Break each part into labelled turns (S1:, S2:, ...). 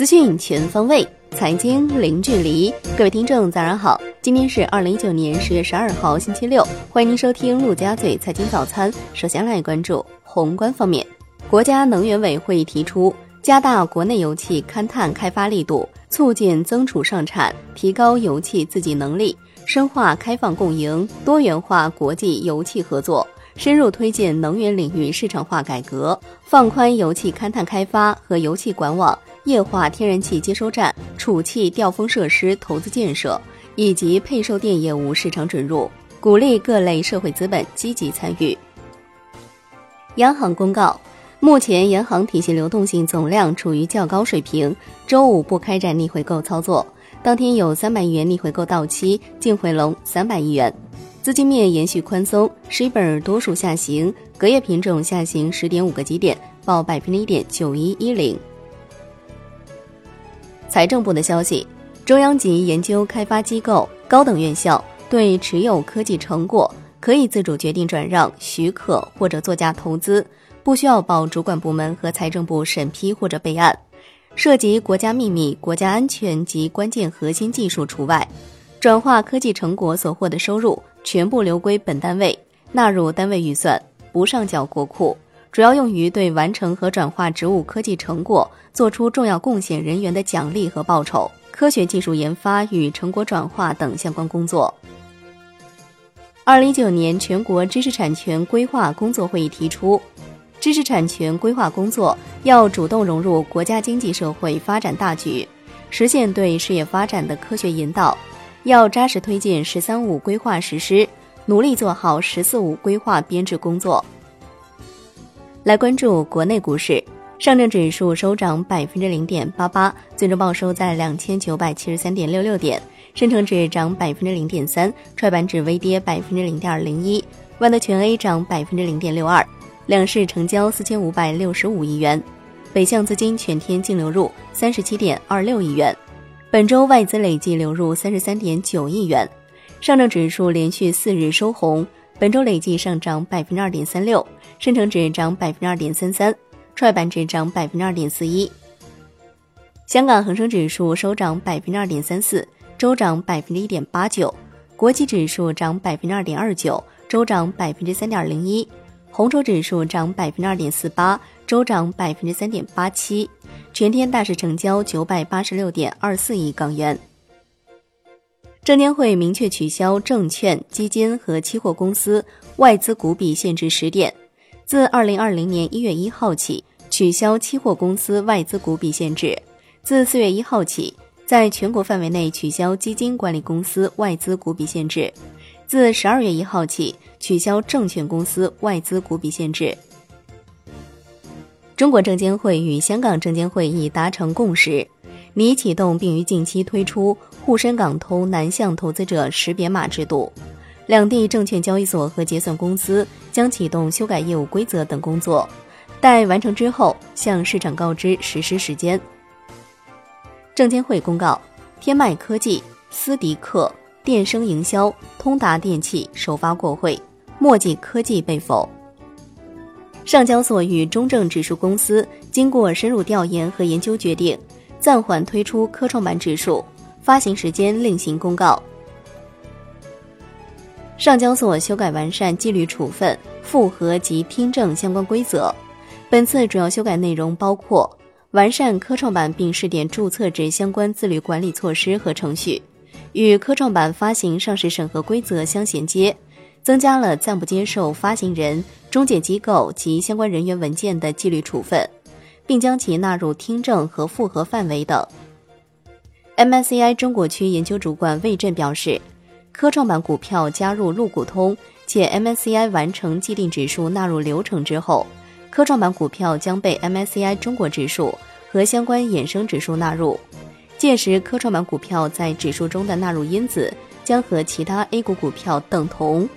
S1: 资讯全方位，财经零距离。各位听众，早上好！今天是二零一九年十月十二号，星期六。欢迎您收听陆家嘴财经早餐。首先来关注宏观方面，国家能源委会提出，加大国内油气勘探开发力度，促进增储上产，提高油气自给能力，深化开放共赢，多元化国际油气合作。深入推进能源领域市场化改革，放宽油气勘探开发和油气管网、液化天然气接收站、储气调峰设施投资建设以及配售电业务市场准入，鼓励各类社会资本积极参与。央行公告，目前银行体系流动性总量处于较高水平，周五不开展逆回购操作，当天有三百亿元逆回购到期，净回笼三百亿元。资金面延续宽松，，Shiba 多数下行，隔夜品种下行十点五个基点，报百分之一点九一一零。财政部的消息，中央级研究开发机构、高等院校对持有科技成果可以自主决定转让许可或者作价投资，不需要报主管部门和财政部审批或者备案。涉及国家秘密、国家安全及关键核心技术除外。转化科技成果所获的收入。全部留归本单位，纳入单位预算，不上缴国库，主要用于对完成和转化植物科技成果做出重要贡献人员的奖励和报酬，科学技术研发与成果转化等相关工作。二零一九年全国知识产权规划工作会议提出，知识产权规划工作要主动融入国家经济社会发展大局，实现对事业发展的科学引导。要扎实推进“十三五”规划实施，努力做好“十四五”规划编制工作。来关注国内股市，上证指数收涨百分之零点八八，最终报收在两千九百七十三点六六点；深成指涨百分之零点三，创业板指微跌百分之零点零一，万德全 A 涨百分之零点六二。两市成交四千五百六十五亿元，北向资金全天净流入三十七点二六亿元。本周外资累计流入三十三点九亿元，上证指数连续四日收红，本周累计上涨百分之二点三六，深成指涨百分之二点三三，创业板指涨百分之二点四一。香港恒生指数收涨百分之二点三四，周涨百分之一点八九，国际指数涨百分之二点二九，周涨百分之三点零一，红筹指数涨百分之二点四八，周涨百分之三点八七。全天大市成交九百八十六点二四亿港元。证监会明确取消证券、基金和期货公司外资股比限制时点，自二零二零年一月一号起取消期货公司外资股比限制；自四月一号起，在全国范围内取消基金管理公司外资股比限制；自十二月一号起取消证券公司外资股比限制。中国证监会与香港证监会已达成共识，拟启动并于近期推出沪深港通南向投资者识别码制度。两地证券交易所和结算公司将启动修改业务规则等工作，待完成之后向市场告知实施时间。证监会公告：天迈科技、思迪克、电声营销、通达电器首发过会，墨迹科技被否。上交所与中证指数公司经过深入调研和研究，决定暂缓推出科创板指数，发行时间另行公告。上交所修改完善纪律处分、复核及听证相关规则。本次主要修改内容包括完善科创板并试点注册制相关自律管理措施和程序，与科创板发行上市审核规则相衔接。增加了暂不接受发行人、中介机构及相关人员文件的纪律处分，并将其纳入听证和复核范围等。MSCI 中国区研究主管魏震表示，科创板股票加入陆股通，且 MSCI 完成既定指数纳入流程之后，科创板股票将被 MSCI 中国指数和相关衍生指数纳入，届时科创板股票在指数中的纳入因子将和其他 A 股股票等同。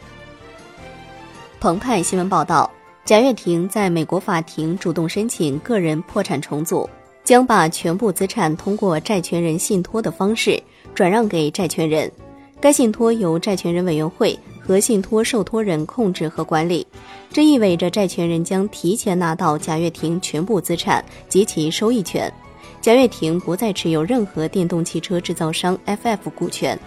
S1: 澎湃新闻报道，贾跃亭在美国法庭主动申请个人破产重组，将把全部资产通过债权人信托的方式转让给债权人。该信托由债权人委员会和信托受托人控制和管理，这意味着债权人将提前拿到贾跃亭全部资产及其收益权。贾跃亭不再持有任何电动汽车制造商 FF 股权。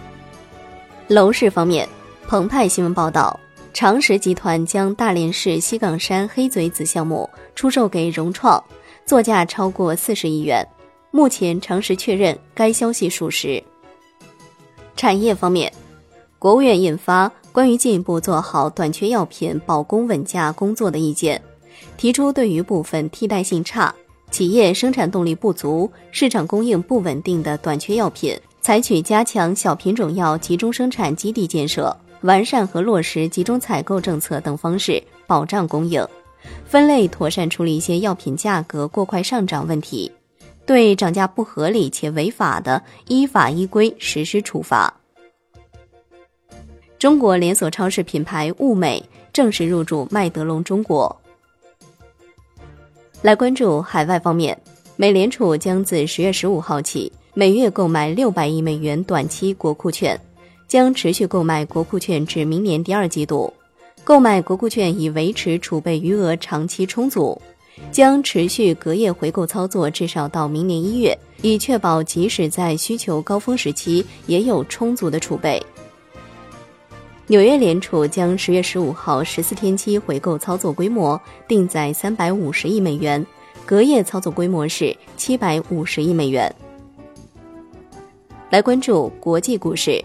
S1: 楼市方面，澎湃新闻报道，长实集团将大连市西岗山黑嘴子项目出售给融创，作价超过四十亿元。目前，长实确认该消息属实。产业方面，国务院印发关于进一步做好短缺药品保供稳价工作的意见，提出对于部分替代性差。企业生产动力不足、市场供应不稳定的短缺药品，采取加强小品种药集中生产基地建设、完善和落实集中采购政策等方式保障供应，分类妥善处理一些药品价格过快上涨问题，对涨价不合理且违法的，依法依规实施处罚。中国连锁超市品牌物美正式入驻麦德龙中国。来关注海外方面，美联储将自十月十五号起每月购买六百亿美元短期国库券，将持续购买国库券至明年第二季度。购买国库券以维持储备余额长期充足，将持续隔夜回购操作至少到明年一月，以确保即使在需求高峰时期也有充足的储备。纽约联储将十月十五号十四天期回购操作规模定在三百五十亿美元，隔夜操作规模是七百五十亿美元。来关注国际股市，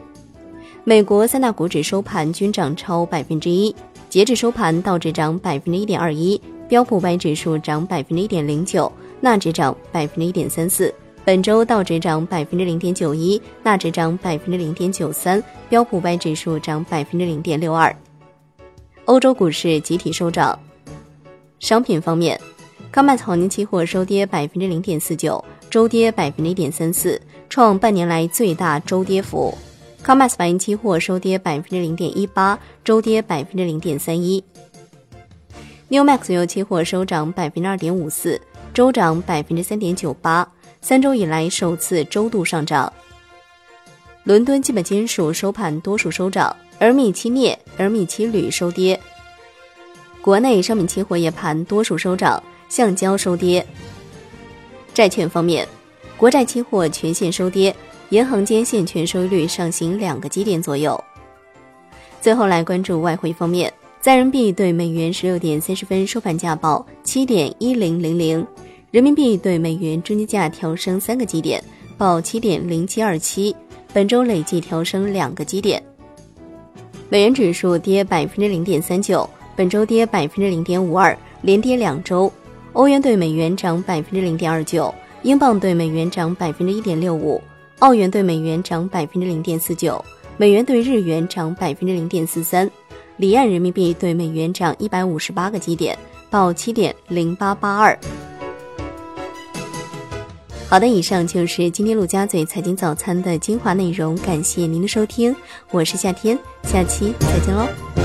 S1: 美国三大股指收盘均涨超百分之一，截至收盘，道指涨百分之一点二一，标普五百指数涨百分之一点零九，纳指涨百分之一点三四。本周道指涨百分之零点九一，纳指涨百分之零点九三，标普五百指数涨百分之零点六二。欧洲股市集体收涨。商品方面，康麦草泥期货收跌百分之零点四九，周跌百分之一点三四，创半年来最大周跌幅。康麦斯白银期货收跌百分之零点一八，周跌百分之零点三一。New Max 油期货收涨百分之二点五四，周涨百分之三点九八。三周以来首次周度上涨。伦敦基本金属收盘多数收涨，而米期镍、而米期铝收跌。国内商品期货夜盘多数收涨，橡胶收跌。债券方面，国债期货全线收跌，银行间现券收益率上行两个基点左右。最后来关注外汇方面，在人民币对美元十六点三十分收盘价报七点一零零零。人民币对美元中间价调升三个基点，报七点零七二七，本周累计调升两个基点。美元指数跌百分之零点三九，本周跌百分之零点五二，连跌两周。欧元对美元涨百分之零点二九，英镑对美元涨百分之一点六五，澳元对美元涨百分之零点四九，美元对日元涨百分之零点四三。离岸人民币对美元涨一百五十八个基点，报七点零八八二。好的，以上就是今天陆家嘴财经早餐的精华内容，感谢您的收听，我是夏天，下期再见喽。